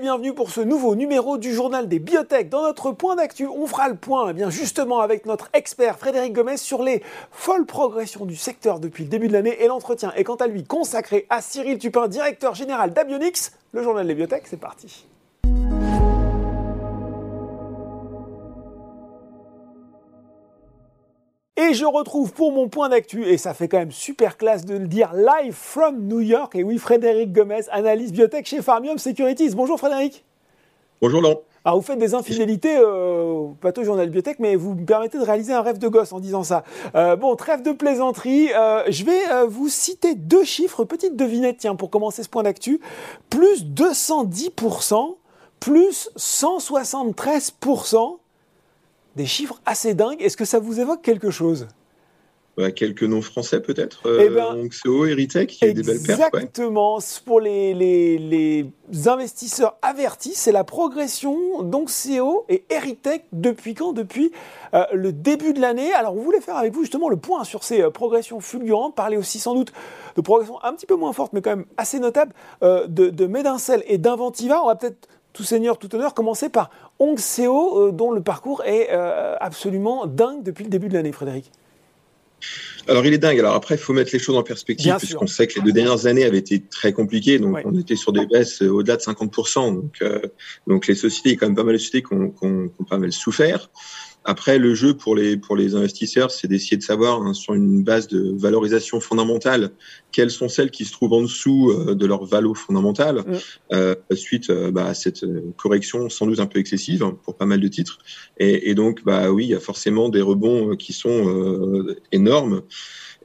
Bienvenue pour ce nouveau numéro du journal des biotech. Dans notre point d'actu, on fera le point eh bien justement avec notre expert Frédéric Gomez sur les folles progressions du secteur depuis le début de l'année et l'entretien est quant à lui consacré à Cyril Tupin, directeur général d'Abionix. Le journal des biotech, c'est parti. Et je retrouve pour mon point d'actu, et ça fait quand même super classe de le dire, live from New York. Et oui, Frédéric Gomez, analyse biotech chez Farmium Securities. Bonjour Frédéric. Bonjour Laurent. Alors vous faites des infidélités euh, au plateau journal biotech, mais vous me permettez de réaliser un rêve de gosse en disant ça. Euh, bon, trêve de plaisanterie. Euh, je vais euh, vous citer deux chiffres, petite devinette, tiens, pour commencer ce point d'actu. Plus 210%, plus 173% des chiffres assez dingues. Est-ce que ça vous évoque quelque chose? Bah, quelques noms français peut-être. Euh, Eh ben, Onxeo, Eritech, il y a des belles ouais. Exactement. Pour les, les- les investisseurs avertis, c'est la progression d'Onxeo et Eritech depuis quand? Depuis euh, le début de l'année. Alors, on voulait faire avec vous justement le point sur ces euh, progressions fulgurantes, parler aussi sans doute de progressions un petit peu moins fortes, mais quand même assez notables, euh, de, de Medincell et d'Inventiva. On va peut-être tout seigneur, tout honneur, commencer par Onxeo, euh, dont le parcours est euh, absolument dingue depuis le début de l'année, Frédéric. Alors il est dingue. Alors après, il faut mettre les choses en perspective, puisqu'on sait que les deux dernières années avaient été très compliquées. Donc Ouais. on était sur des baisses euh, au-delà de 50%. Donc, euh, donc les sociétés, il y a quand même pas mal de sociétés qui ont, qui ont- qui ont pas mal souffert. Après, le jeu pour les, pour les investisseurs, c'est d'essayer de savoir hein, sur une base de valorisation fondamentale quelles sont celles qui se trouvent en dessous euh, de leur valo fondamentale Mm. euh, suite euh, bah, à cette euh, correction sans doute un peu excessive hein, pour pas mal de titres. Et, et donc, bah oui, il y a forcément des rebonds euh, qui sont euh, énormes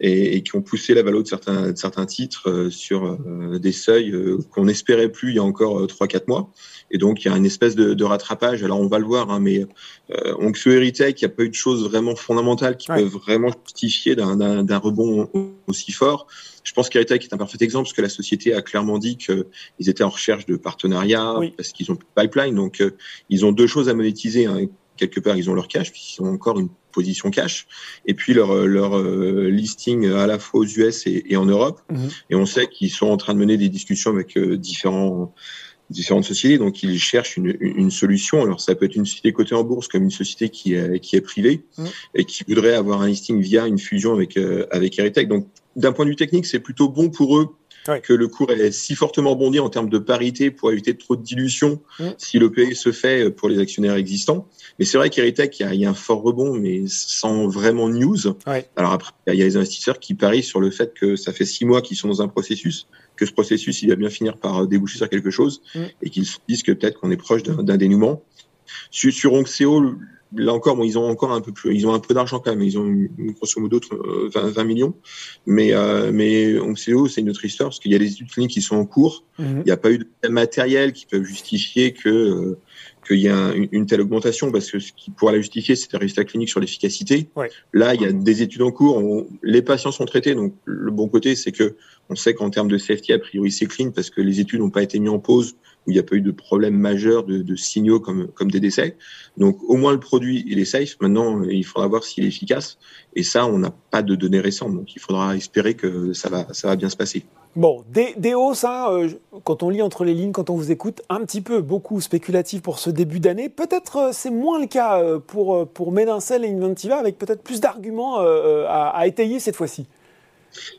et, et qui ont poussé la valeur de certains, de certains titres euh, sur euh, des seuils euh, qu'on n'espérait plus il y a encore euh, 3-4 mois. Et donc, il y a une espèce de, de rattrapage. Alors, on va le voir, hein, mais euh, Onxio Eritech, il n'y a pas eu de choses vraiment fondamentales qui Ouais. peuvent vraiment justifier d'un- d'un d'un rebond aussi fort. Je pense qu'Eritech est un parfait exemple parce que la société a clairement dit qu'ils étaient en recherche de partenariats Oui. parce qu'ils ont plus de pipeline. Donc, euh, ils ont deux choses à monétiser. hein. Quelque part, ils ont leur cash, puisqu'ils ont encore une position cash, et puis leur, leur euh, listing à la fois aux US et, et en Europe. Mhm. Et on sait qu'ils sont en train de mener des discussions avec euh, différents différentes sociétés, donc ils cherchent une, solution. Alors ça peut être une société cotée en bourse comme une société qui est, qui est privée Mhm. et qui voudrait avoir un listing via une fusion avec euh, avec Eritech. Donc d'un point de vue technique, c'est plutôt bon pour eux Que le cours ait si fortement bondi en termes de parité pour éviter trop de dilution Mhm. si le PE se fait pour les actionnaires existants. Mais c'est vrai qu'Eritech, il y, a, il y a un fort rebond, mais sans vraiment news. Alors après, il y a les investisseurs qui parient sur le fait que ça fait six mois qu'ils sont dans un processus, que ce processus, il va bien finir par déboucher sur quelque chose, Mm. et qu'ils se disent que peut-être qu'on est proche d'un d'un dénouement. Sur, sur Onxeo, là encore, bon, ils ont encore un peu plus, ils ont un peu d'argent quand même, ils ont grosso modo euh, 20, 20 millions, mais euh, mais Onxeo, c'est une autre histoire parce qu'il y a des études cliniques qui sont en cours. Mhm. Il n'y a pas eu de matériel qui peuvent justifier que euh, qu'il y a un- une, telle augmentation, parce que ce qui pourrait la justifier, c'est un résultat clinique sur l'efficacité. Ouais. Là, il y a des études en cours, on- les patients sont traités, donc le bon côté, c'est que on sait qu'en termes de safety, a priori, c'est clean, parce que les études n'ont pas été mises en pause, où il n'y a pas eu de problème majeur de, signaux comme, des décès. Donc au moins le produit, il est safe. Maintenant, il faudra voir s'il est efficace. Et ça, on n'a pas de données récentes, donc il faudra espérer que ça va, bien se passer. Bon, des, des hausses, hein, euh, quand on lit entre les lignes, quand on vous écoute, un petit peu, beaucoup spéculatif pour ce début d'année. Peut-être euh, c'est moins le cas euh, pour, euh, pour et Inventiva, avec peut-être plus d'arguments à étayer cette fois-ci.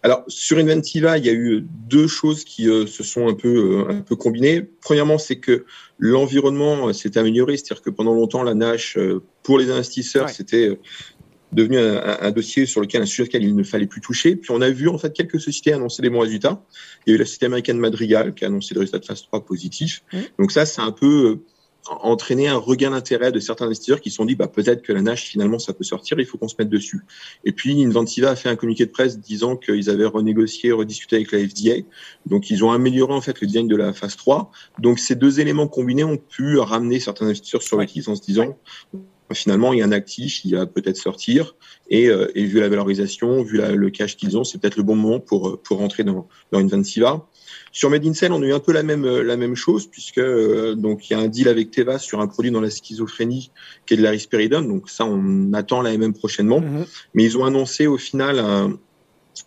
Alors sur Inventiva, il y a eu deux choses qui euh, se sont un peu euh, un peu combinées. Premièrement, c'est que l'environnement euh, s'est amélioré, c'est-à-dire que pendant longtemps la Nash pour les investisseurs, Ouais. c'était devenu un, un- un dossier sur lequel un sujet sur lequel il ne fallait plus toucher. Puis on a vu en fait quelques sociétés annoncer des bons résultats. Il y a eu la société américaine Madrigal qui a annoncé des résultats de phase 3 positifs. Mhm. Donc ça, c'est un peu entraîné un regain d'intérêt de certains investisseurs qui se sont dit bah peut-être que la Nash finalement ça peut sortir, il faut qu'on se mette dessus. Et puis Inventiva a fait un communiqué de presse disant qu'ils avaient renégocié, rediscuté avec la FDA. Donc ils ont amélioré en fait le design de la phase 3. Donc ces deux éléments combinés ont pu ramener certains investisseurs sur le en se disant finalement il y a un actif, il va peut-être sortir et, euh, et vu la valorisation, vu la- le cash qu'ils ont, c'est peut-être le bon moment pour pour rentrer dans dans Inventiva. Sur Medincell, on a eu un peu la même la même chose puisque euh, donc il y a un deal avec Teva sur un produit dans la schizophrénie qui est de la risperidone. Donc ça, on attend la MM prochainement. Mhm. Mais ils ont annoncé au final un, euh,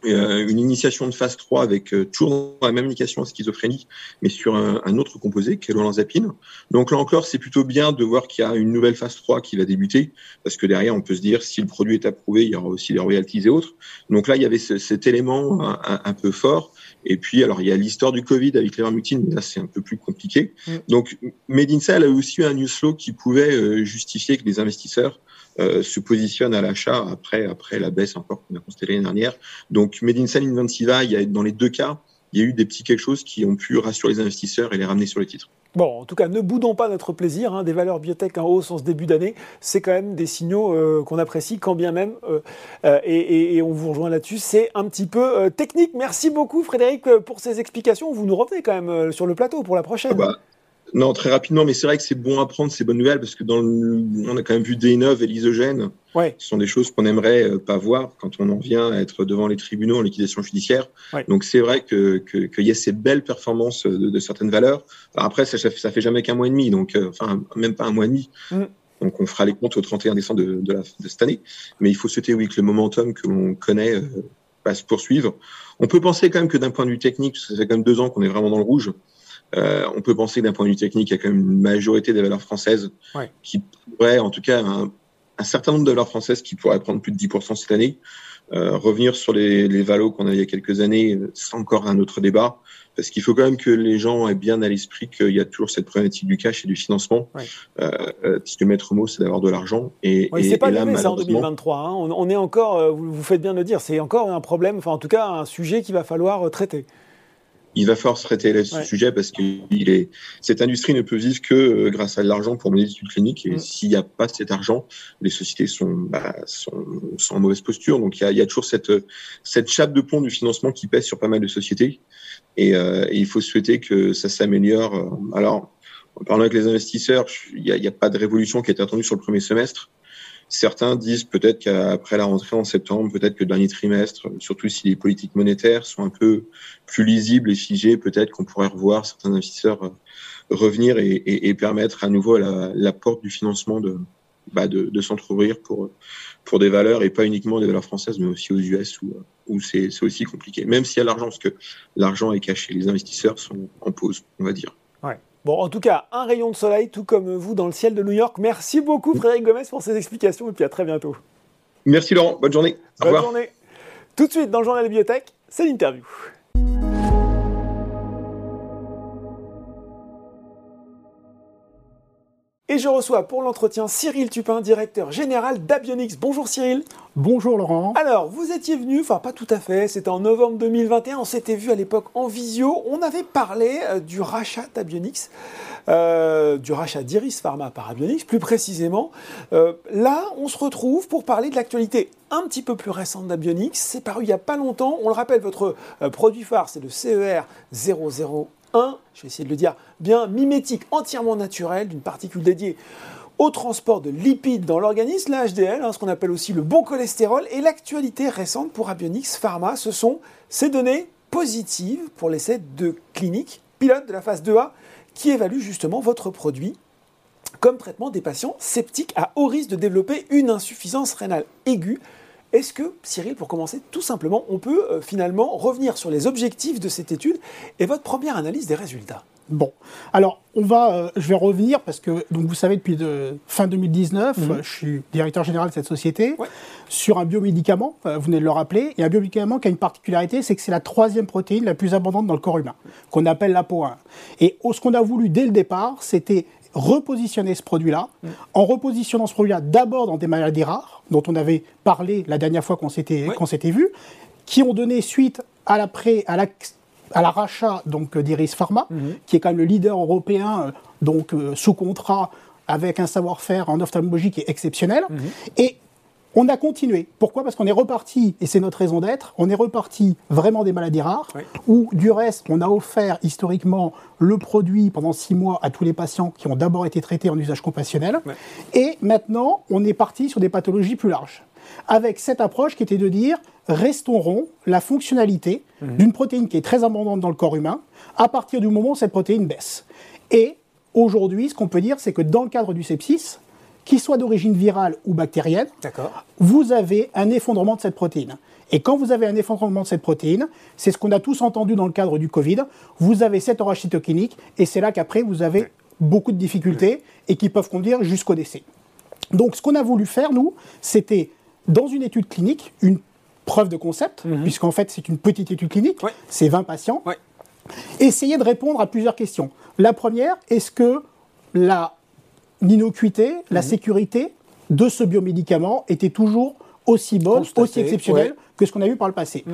une initiation de phase 3 avec euh, toujours la même indication en schizophrénie, mais sur un, un autre composé, qui est l'olanzapine. Donc là encore, c'est plutôt bien de voir qu'il y a une nouvelle phase 3 qui va débuter, parce que derrière, on peut se dire, si le produit est approuvé, il y aura aussi les royalties et autres. Donc là, il y avait ce, cet élément un, un, peu fort. Et puis, alors, il y a l'histoire du Covid avec l'ivermectine, mais là, c'est un peu plus compliqué. Mm. Donc, Medinsa, elle a aussi eu un news flow qui pouvait euh, justifier que les investisseurs euh, se positionne à l'achat après, après la baisse encore qu'on a constatée l'année dernière. Donc, Made in Inventiva, il y a, dans les deux cas, il y a eu des petits quelque chose qui ont pu rassurer les investisseurs et les ramener sur les titres. Bon, en tout cas, ne boudons pas notre plaisir. Hein, des valeurs biotech en hausse en ce début d'année, c'est quand même des signaux euh, qu'on apprécie, quand bien même, euh, et, on vous rejoint là-dessus, c'est un petit peu technique. Merci beaucoup Frédéric pour ces explications. Vous nous revenez quand même sur le plateau pour la prochaine. Ah bah, non, très rapidement, mais c'est vrai que c'est bon à prendre ces bonnes nouvelles parce que dans on a quand même vu D9 et l'isogène. Ouais. Ce sont des choses qu'on aimerait euh, pas voir quand on en vient à être devant les tribunaux en liquidation judiciaire. Donc c'est vrai que qu'il y a ces belles performances de, certaines valeurs. après, ça, ça fait jamais qu'un mois et demi, donc euh, enfin même pas un mois et demi. Mm. Donc on fera les comptes au 31 décembre de, de, la, de cette année. Mais il faut souhaiter oui que le momentum que l'on connaît euh, va se poursuivre. On peut penser quand même que d'un point de vue technique, ça fait quand même deux ans qu'on est vraiment dans le rouge. Euh, on peut penser d'un point de vue technique, il y a quand même une majorité des valeurs françaises qui pourraient, en tout cas, un, certain nombre de valeurs françaises qui pourraient prendre plus de 10% cette année. Euh, revenir sur les, les valos qu'on a il y a quelques années, c'est encore un autre débat, parce qu'il faut quand même que les gens aient bien à l'esprit qu'il y a toujours cette problématique du cash et du financement, ouais. euh, puisque maître mot, c'est d'avoir de l'argent. Et, c'est pas là, ça en 2023. Hein. On, on, est encore, euh, vous, faites bien de le dire, c'est encore un problème, enfin en tout cas un sujet qu'il va falloir euh, traiter il va falloir se traiter ce sujet parce que est, cette industrie ne peut vivre que euh, grâce à de l'argent pour mener des études cliniques. Et mm. s'il n'y a pas cet argent, les sociétés sont, bah, sont, sont, en mauvaise posture. Donc il y a, il y a toujours cette, cette chape de pont du financement qui pèse sur pas mal de sociétés. Et, euh, et il faut souhaiter que ça s'améliore. Alors, en parlant avec les investisseurs, il n'y a, a, pas de révolution qui est attendue sur le premier semestre. Certains disent peut-être qu'après la rentrée en septembre, peut-être que le dernier trimestre, surtout si les politiques monétaires sont un peu plus lisibles et figées, peut-être qu'on pourrait revoir certains investisseurs euh, revenir et, et, permettre à nouveau la, porte du financement de, bah de s'entrouvrir pour, pour des valeurs et pas uniquement des valeurs françaises, mais aussi aux US où, où c'est aussi compliqué. Même s'il y a l'argent, parce que l'argent est caché, les investisseurs sont en pause, on va dire. Bon, en tout cas, un rayon de soleil, tout comme vous dans le ciel de New York. Merci beaucoup, Frédéric Gomez, pour ces explications et puis à très bientôt. Merci, Laurent. Bonne journée. Au Bonne journée. Tout de suite, dans le journal des bibliothèques, c'est l'interview. Et je reçois pour l'entretien Cyril Tupin, directeur général d'Abionix. Bonjour Cyril. Bonjour Laurent. Alors, vous étiez venu, enfin pas tout à fait, c'était en novembre 2021, on s'était vu à l'époque en visio, on avait parlé euh, du rachat d'Abionix, euh, du rachat d'Iris Pharma par Abionix, plus précisément. Euh, là, on se retrouve pour parler de l'actualité un petit peu plus récente d'Abionix. C'est paru il n'y a pas longtemps. On le rappelle, votre produit phare, c'est le CER 00 un, je vais essayer de le dire bien, mimétique entièrement naturel d'une particule dédiée au transport de lipides dans l'organisme, la HDL, hein, ce qu'on appelle aussi le bon cholestérol. Et l'actualité récente pour Abionix Pharma, ce sont ces données positives pour l'essai de clinique pilote de la phase 2A qui évalue justement votre produit comme traitement des patients sceptiques à haut risque de développer une insuffisance rénale aiguë est-ce que, Cyril, pour commencer, tout simplement, on peut euh, finalement revenir sur les objectifs de cette étude et votre première analyse des résultats? Bon, alors on va, euh, je vais revenir parce que donc vous savez depuis de, fin 2019, mhm. je suis directeur général de cette société sur un biomédicament. Euh, vous venez de le rappeler, et un biomédicament qui a une particularité, c'est que c'est la troisième protéine la plus abondante dans le corps humain, qu'on appelle l'APO1. Et ce qu'on a voulu dès le départ, c'était repositionner ce produit-là, en repositionnant ce produit-là d'abord dans des maladies rares, dont on avait parlé la dernière fois qu'on s'était qu'on s'était vu, qui ont donné suite à l'après à la à l'arrachat donc d'Iris Pharma, mm-hmm. qui est quand même le leader européen euh, donc euh, sous contrat avec un savoir-faire en ophtalmologie qui est exceptionnel. Mm-hmm. Et on a continué. Pourquoi? Parce qu'on est reparti, et c'est notre raison d'être, on est reparti vraiment des maladies rares, où du reste, on a offert historiquement le produit pendant six mois à tous les patients qui ont d'abord été traités en usage compassionnel. Et maintenant, on est parti sur des pathologies plus larges. Avec cette approche qui était de dire, restaurons la fonctionnalité mhm. d'une protéine qui est très abondante dans le corps humain, à partir du moment où cette protéine baisse. Et aujourd'hui, ce qu'on peut dire, c'est que dans le cadre du sepsis, qu'il soit d'origine virale ou bactérienne, vous avez un effondrement de cette protéine. Et quand vous avez un effondrement de cette protéine, c'est ce qu'on a tous entendu dans le cadre du Covid, vous avez cet orage cytokinique et c'est là qu'après vous avez beaucoup de difficultés et qui peuvent conduire jusqu'au décès. Donc ce qu'on a voulu faire, nous, c'était dans une étude clinique, une preuve de concept, mhm. puisqu'en fait c'est une petite étude clinique, c'est 20 patients, essayer de répondre à plusieurs questions. La première, est-ce que la l'innocuité, la mhm. sécurité de ce biomédicament était toujours aussi bonne, aussi exceptionnelle que ce qu'on a vu par le passé. Mm.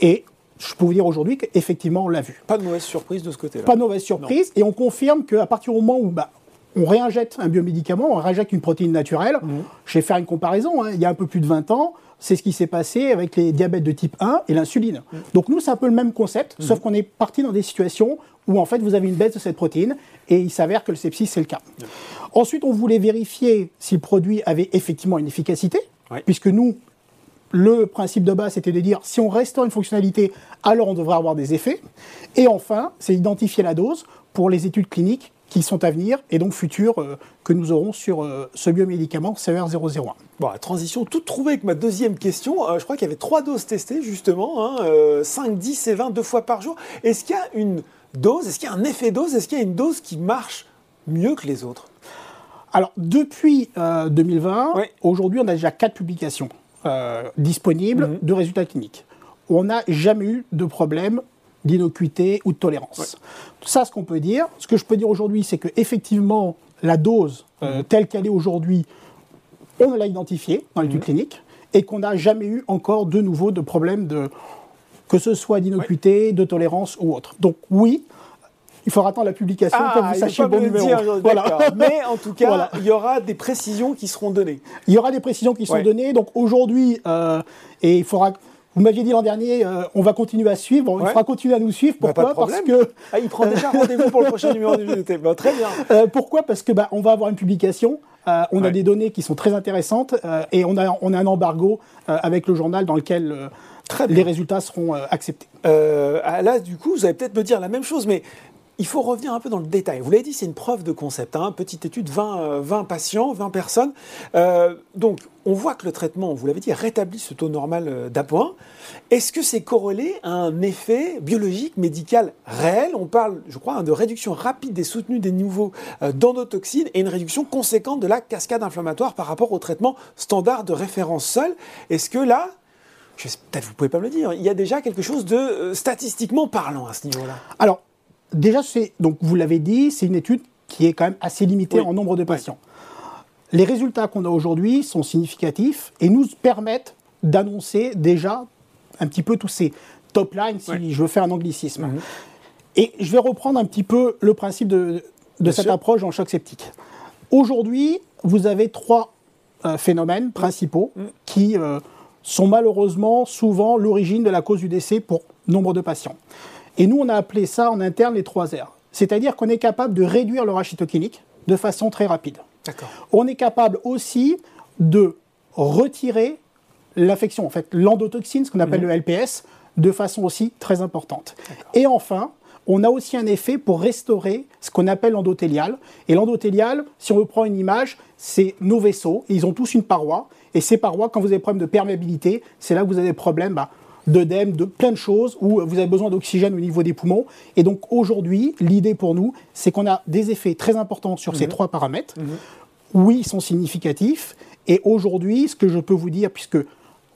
Et je peux vous dire aujourd'hui qu'effectivement, on l'a vu. Pas de mauvaise surprise de ce côté-là. Pas de mauvaise surprise. Et on confirme qu'à partir du moment où bah, on réinjecte un biomédicament, on réinjecte une protéine naturelle, mm. je vais faire une comparaison. Hein. il y a un peu plus de 20 ans, c'est ce qui s'est passé avec les diabètes de type 1 et l'insuline. Mm. Donc nous, c'est un peu le même concept, sauf qu'on est parti dans des situations où en fait vous avez une baisse de cette protéine et il s'avère que le sepsis, c'est le cas. Ensuite, on voulait vérifier si le produit avait effectivement une efficacité, puisque nous, le principe de base, c'était de dire si on restaure une fonctionnalité, alors on devrait avoir des effets. Et enfin, c'est identifier la dose pour les études cliniques qui sont à venir et donc futures euh, que nous aurons sur euh, ce biomédicament CER001. Bon, la transition toute trouvée avec ma deuxième question. Euh, je crois qu'il y avait trois doses testées justement, 5, hein, 10 et 20 deux fois par jour. Est-ce qu'il y a une dose, est-ce qu'il y a un effet dose, est-ce qu'il y a une dose qui marche mieux que les autres? Alors, depuis 2020, aujourd'hui, on a déjà quatre publications. Euh, disponible mhm. de résultats cliniques. On n'a jamais eu de problème d'innocuité ou de tolérance. Ça, ce qu'on peut dire. Ce que je peux dire aujourd'hui, c'est qu'effectivement, la dose euh, mhm. telle qu'elle est aujourd'hui, on l'a identifiée dans l'étude mhm. clinique et qu'on n'a jamais eu encore de nouveau de problème de que ce soit d'innocuité, de tolérance ou autre. Donc oui, il faudra attendre la publication pour que vous sachiez le bon numéro. Mais en tout cas, il y aura des précisions qui seront données. Il y aura des précisions qui seront données. Donc aujourd'hui, euh, et il faudra. Vous m'aviez dit l'an dernier, euh, on va continuer à suivre. Il faudra continuer à nous suivre. Bah, pourquoi Parce que ah, il prend déjà rendez-vous pour le prochain numéro du JDT. Bah, très bien. Euh, pourquoi Parce que bah, on va avoir une publication. on a des données qui sont très intéressantes et on a, on a un embargo avec le journal dans lequel les résultats seront acceptés. là, du coup, vous allez peut-être me dire la même chose, mais il faut revenir un peu dans le détail. Vous l'avez dit, c'est une preuve de concept. Hein. Petite étude, 20, 20, euh, patients, 20 personnes. Euh, donc, on voit que le traitement, vous l'avez dit, rétablit ce taux normal euh, d'appoint. Est-ce que c'est corrélé à un effet biologique, médical réel? On parle, je crois, hein, de réduction rapide et soutenue des niveaux d'endotoxines et une réduction conséquente de la cascade inflammatoire par rapport au traitement standard de référence seul. Est-ce que là, peut-être vous pouvez pas me le dire, il y a déjà quelque chose de statistiquement parlant à ce niveau-là? Déjà, donc vous l'avez dit, c'est une étude qui est quand même assez limitée en nombre de patients. Les résultats qu'on a aujourd'hui sont significatifs et nous permettent d'annoncer déjà un petit peu tous ces top lines, si je veux faire un anglicisme. Mhm. Et je vais reprendre un petit peu le principe de, cette approche en choc sceptique. Aujourd'hui, vous avez trois euh, phénomènes principaux mhm. qui euh, sont malheureusement souvent l'origine de la cause du décès pour nombre de patients. Et nous, on a appelé ça en interne les trois R. C'est-à-dire qu'on est capable de réduire le cytokinique de façon très rapide. On est capable aussi de retirer l'infection, en fait, l'endotoxine, ce qu'on appelle mhm. le LPS, de façon aussi très importante. Et enfin, on a aussi un effet pour restaurer ce qu'on appelle l'endothélial. Et l'endothélial, si on reprend une image, c'est nos vaisseaux. ils ont tous une paroi. Et ces parois, quand vous avez des problèmes de perméabilité, c'est là que vous avez des problèmes bah, d'œdème, de plein de choses où vous avez besoin d'oxygène au niveau des poumons. Et donc aujourd'hui, l'idée pour nous, c'est qu'on a des effets très importants sur ces mhm. trois paramètres. Mhm. Oui, ils sont significatifs. Et aujourd'hui, ce que je peux vous dire, puisque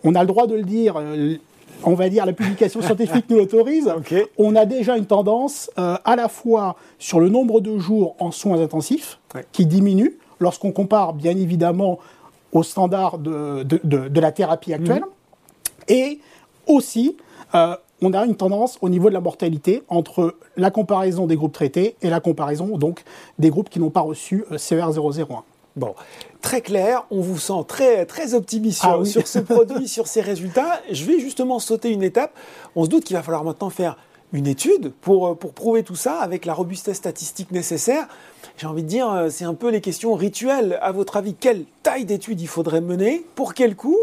on a le droit de le dire, euh, on va dire la publication scientifique nous l'autorise, on a déjà une tendance euh, à la fois sur le nombre de jours en soins intensifs qui diminue lorsqu'on compare bien évidemment aux standards de, de, la thérapie actuelle. Mhm. Et aussi, euh, on a une tendance au niveau de la mortalité entre la comparaison des groupes traités et la comparaison donc des groupes qui n'ont pas reçu euh, CER001. Bon, très clair, on vous sent très, très optimiste sur, ah sur ce produit, sur ces résultats. Je vais justement sauter une étape. On se doute qu'il va falloir maintenant faire une étude pour, euh, pour prouver tout ça avec la robustesse statistique nécessaire. J'ai envie de dire, c'est un peu les questions rituelles. À votre avis, quelle taille d'étude il faudrait mener? Pour quel coût?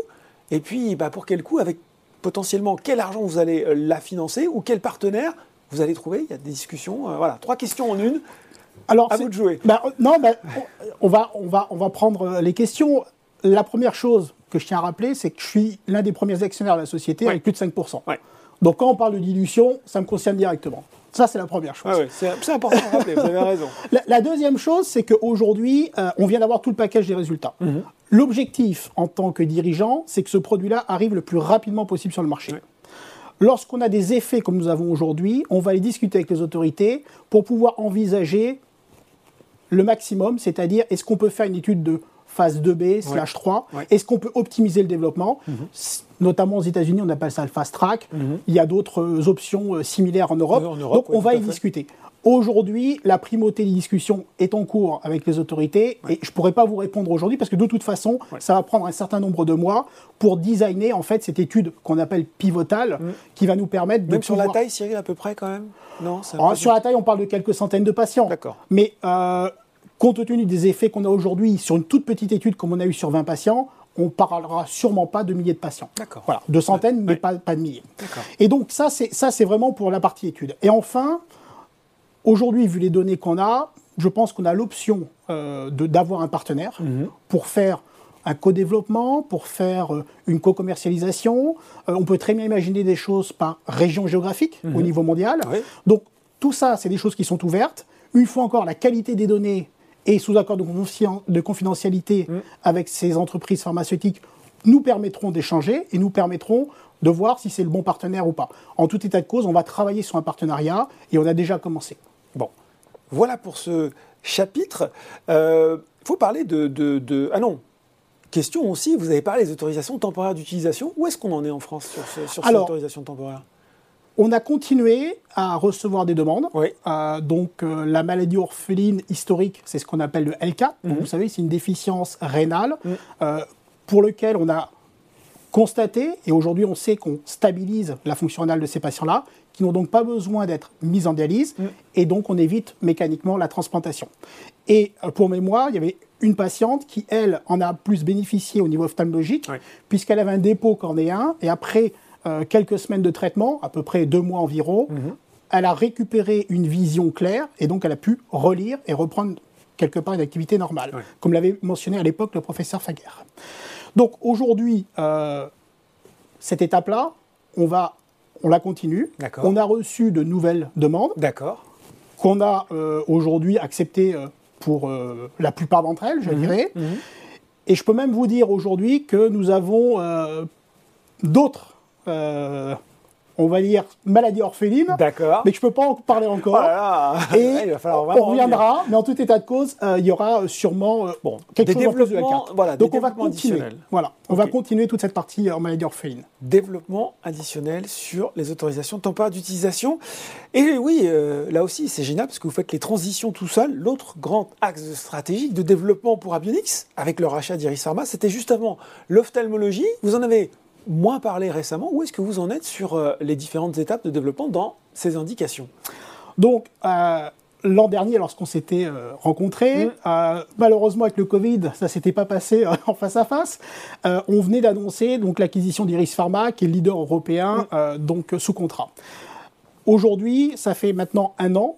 Et puis, bah, pour quel coût Avec potentiellement quel argent vous allez euh, la financer ou quel partenaire vous allez trouver. Il y a des discussions. Euh, voilà, trois questions en une. Alors, à vous de jouer. Bah, non, bah, on, va, on, va, on va prendre les questions. La première chose que je tiens à rappeler, c'est que je suis l'un des premiers actionnaires de la société avec plus de 5%. Donc quand on parle de dilution, ça me concerne directement. Ça, c'est la première chose. c'est important à rappeler, vous avez raison. La, deuxième chose, c'est qu'aujourd'hui, euh, on vient d'avoir tout le package des résultats. Mhm. L'objectif, en tant que dirigeant, c'est que ce produit-là arrive le plus rapidement possible sur le marché. Lorsqu'on a des effets comme nous avons aujourd'hui, on va les discuter avec les autorités pour pouvoir envisager le maximum, c'est-à-dire est-ce qu'on peut faire une étude de phase 2B, slash 3. Est-ce qu'on peut optimiser le développement mhm. Notamment aux États-Unis, on appelle ça le fast track. Mhm. Il y a d'autres euh, options euh, similaires en Europe. Donc on va y discuter. Aujourd'hui, la primauté des discussions est en cours avec les autorités et je ne pourrais pas vous répondre aujourd'hui parce que de toute façon, ça va prendre un certain nombre de mois pour designer en fait cette étude qu'on appelle pivotale mhm. qui va nous permettre de. Même sur la taille, Cyril, à peu près quand même? Non ah, Sur la taille, on parle de quelques centaines de patients. D'accord. Mais euh, compte tenu des effets qu'on a aujourd'hui sur une toute petite étude comme on a eu sur 20 patients, on parlera sûrement pas de milliers de patients. D'accord. Voilà, de centaines, mais Pas, pas de milliers. Et donc ça, c'est ça, c'est vraiment pour la partie étude. Et enfin, aujourd'hui, vu les données qu'on a, je pense qu'on a l'option euh, d'avoir un partenaire mhm. pour faire un co-développement, pour faire euh, une co-commercialisation. Euh, on peut très bien imaginer des choses par région géographique au mhm. niveau mondial. Donc tout ça, c'est des choses qui sont ouvertes. Une fois encore, la qualité des données et sous accord de, confidentialité mm. avec ces entreprises pharmaceutiques nous permettront d'échanger et nous permettront de voir si c'est le bon partenaire ou pas. En tout état de cause, on va travailler sur un partenariat et on a déjà commencé. Bon, voilà pour ce chapitre. Il euh, faut parler de, Ah non, question aussi, vous avez parlé des autorisations temporaires d'utilisation. Où est-ce qu'on en est en France sur, sur ces autorisations temporaires on a continué à recevoir des demandes. Euh, donc euh, la maladie orpheline historique, c'est ce qu'on appelle le LK. Mhm. Vous savez, c'est une déficience rénale mhm. euh, pour lequel on a constaté, et aujourd'hui on sait qu'on stabilise la fonction rénale de ces patients-là, qui n'ont donc pas besoin d'être mis en dialyse, mhm. et donc on évite mécaniquement la transplantation. Et pour mémoire, il y avait une patiente qui, elle, en a plus bénéficié au niveau ophtalmologique, puisqu'elle avait un dépôt cornéen, et après quelques semaines de traitement, à peu près deux mois environ, mhm. elle a récupéré une vision claire et donc elle a pu relire et reprendre quelque part une activité normale, comme l'avait mentionné à l'époque le professeur Faguer. Donc aujourd'hui, euh, cette étape-là, on va, on la continue. On a reçu de nouvelles demandes. Qu'on a euh, aujourd'hui acceptées pour la plupart d'entre elles, je mhm. dirais. Mhm. Et je peux même vous dire aujourd'hui que nous avons d'autres euh, on va dire maladie orpheline. D'accord. Mais je peux pas en parler encore. Oh et on reviendra, mais en tout état de cause, euh, il y aura sûrement euh, bon, quelque chose en plus de la Donc on va continuer. Voilà, on va continuer toute cette partie en maladie orpheline. Développement additionnel sur les autorisations temporaires d'utilisation. Et oui, là aussi, c'est génial parce que vous faites les transitions tout seul. L'autre grand axe stratégique de développement pour Abionix, avec le rachat d'Iris Pharma, c'était justement l'ophtalmologie. Vous en avez moins parlé récemment. Où est-ce que vous en êtes sur euh, les différentes étapes de développement dans ces indications? Donc, euh, l'an dernier, lorsqu'on s'était euh, rencontrés, mm. malheureusement avec le Covid, ça s'était pas passé en face à face. on venait d'annoncer donc l'acquisition d'Iris Pharma, qui est le leader européen, mm. donc sous contrat. Aujourd'hui, ça fait maintenant un an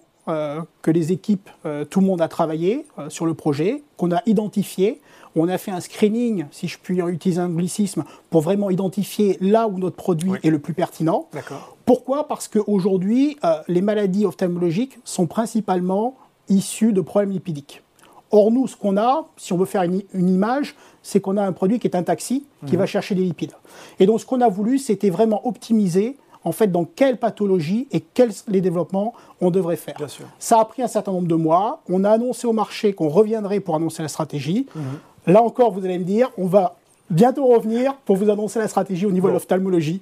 que les équipes, tout le monde a travaillé sur le projet, qu'on a identifié on a fait un screening, si je puis utiliser un anglicisme, pour vraiment identifier là où notre produit est le plus pertinent. Pourquoi? Parce qu'aujourd'hui, euh, les maladies ophtalmologiques sont principalement issues de problèmes lipidiques. Or, nous, ce qu'on a, si on veut faire une, image, c'est qu'on a un produit qui est un taxi qui mhm. va chercher des lipides. Et donc, ce qu'on a voulu, c'était vraiment optimiser en fait dans quelle pathologie et quels les développements on devrait faire. Ça a pris un certain nombre de mois. On a annoncé au marché qu'on reviendrait pour annoncer la stratégie. Mhm. Là encore, vous allez me dire, on va bientôt revenir pour vous annoncer la stratégie au niveau de l'ophtalmologie.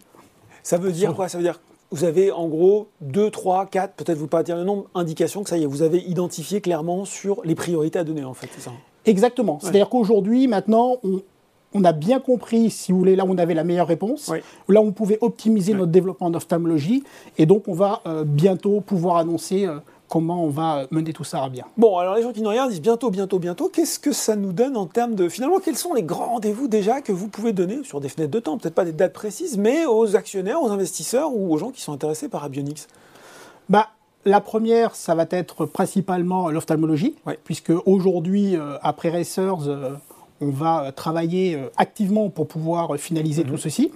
Ça veut dire quoi? Ça veut dire vous avez en gros 2, 3, 4, peut-être vous pas dire le nombre, indications que ça y est, vous avez identifié clairement sur les priorités à donner en fait, ça? Exactement. C'est-à-dire qu'aujourd'hui, maintenant, on, a bien compris, si vous voulez, là où on avait la meilleure réponse, là où on pouvait optimiser notre développement d'ophtalmologie, et donc on va euh, bientôt pouvoir annoncer euh, comment on va mener tout ça à bien. Bon, alors les gens qui nous regardent disent bientôt, bientôt, bientôt. Qu'est-ce que ça nous donne en termes de... Finalement, quels sont les grands rendez-vous déjà que vous pouvez donner sur des fenêtres de temps? Peut-être pas des dates précises, mais aux actionnaires, aux investisseurs ou aux gens qui sont intéressés par Abionix bah, la première, ça va être principalement l'ophtalmologie, puisque aujourd'hui, euh, après Racers, euh, on va travailler activement pour pouvoir finaliser mhm. tout ceci.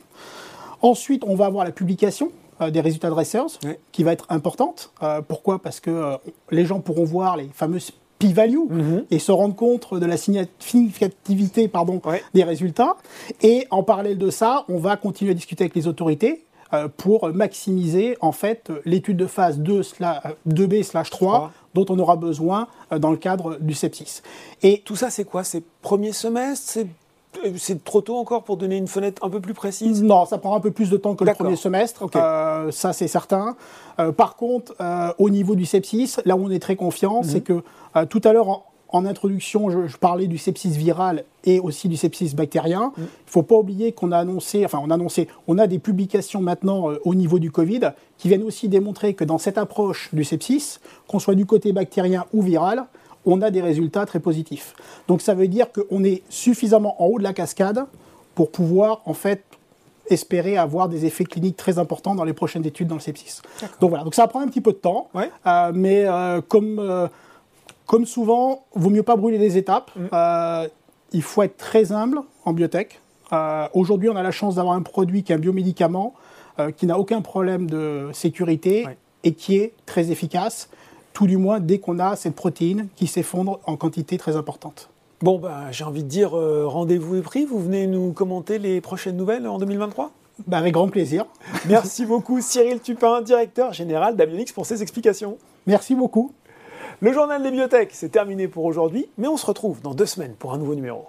Ensuite, on va avoir la publication des résultats de Racers, qui va être importante. pourquoi? Parce que les gens pourront voir les fameuses p-value mhm. et se rendre compte de la significativité pardon, des résultats. Et en parallèle de ça, on va continuer à discuter avec les autorités euh, pour maximiser en fait l'étude de phase 2 2B 3 dont on aura besoin euh, dans le cadre du sepsis. Et tout ça, c'est quoi? C'est premier semestre? Euh, c'est trop tôt encore pour donner une fenêtre un peu plus précise? Non, ça prend un peu plus de temps que le premier semestre, ça c'est certain. par contre, au niveau du sepsis, là où on est très confiant, mhm. c'est que tout à l'heure, en introduction, je, parlais du sepsis viral et aussi du sepsis bactérien. Mm. Il ne faut pas oublier qu'on a annoncé, enfin on a annoncé, on a des publications maintenant euh, au niveau du Covid qui viennent aussi démontrer que dans cette approche du sepsis, qu'on soit du côté bactérien ou viral, on a des résultats très positifs. Donc ça veut dire qu'on est suffisamment en haut de la cascade pour pouvoir en fait espérer avoir des effets cliniques très importants dans les prochaines études dans le sepsis. Donc voilà, donc ça va prendre un petit peu de temps, euh, mais euh, comme comme souvent, vaut mieux pas brûler les étapes. Mm. Euh, il faut être très humble en biotech. Euh, aujourd'hui, on a la chance d'avoir un produit qui est un biomédicament, euh, qui n'a aucun problème de sécurité et qui est très efficace, tout du moins dès qu'on a cette protéine qui s'effondre en quantité très importante. Bon, bah, j'ai envie de dire, rendez-vous est pris. Vous venez nous commenter les prochaines nouvelles en 2023 bah, Avec grand plaisir. Merci beaucoup Cyril Tupin, directeur général d'Avionics, pour ces explications. Merci beaucoup. Le journal des bibliothèques, c'est terminé pour aujourd'hui, mais on se retrouve dans deux semaines pour un nouveau numéro.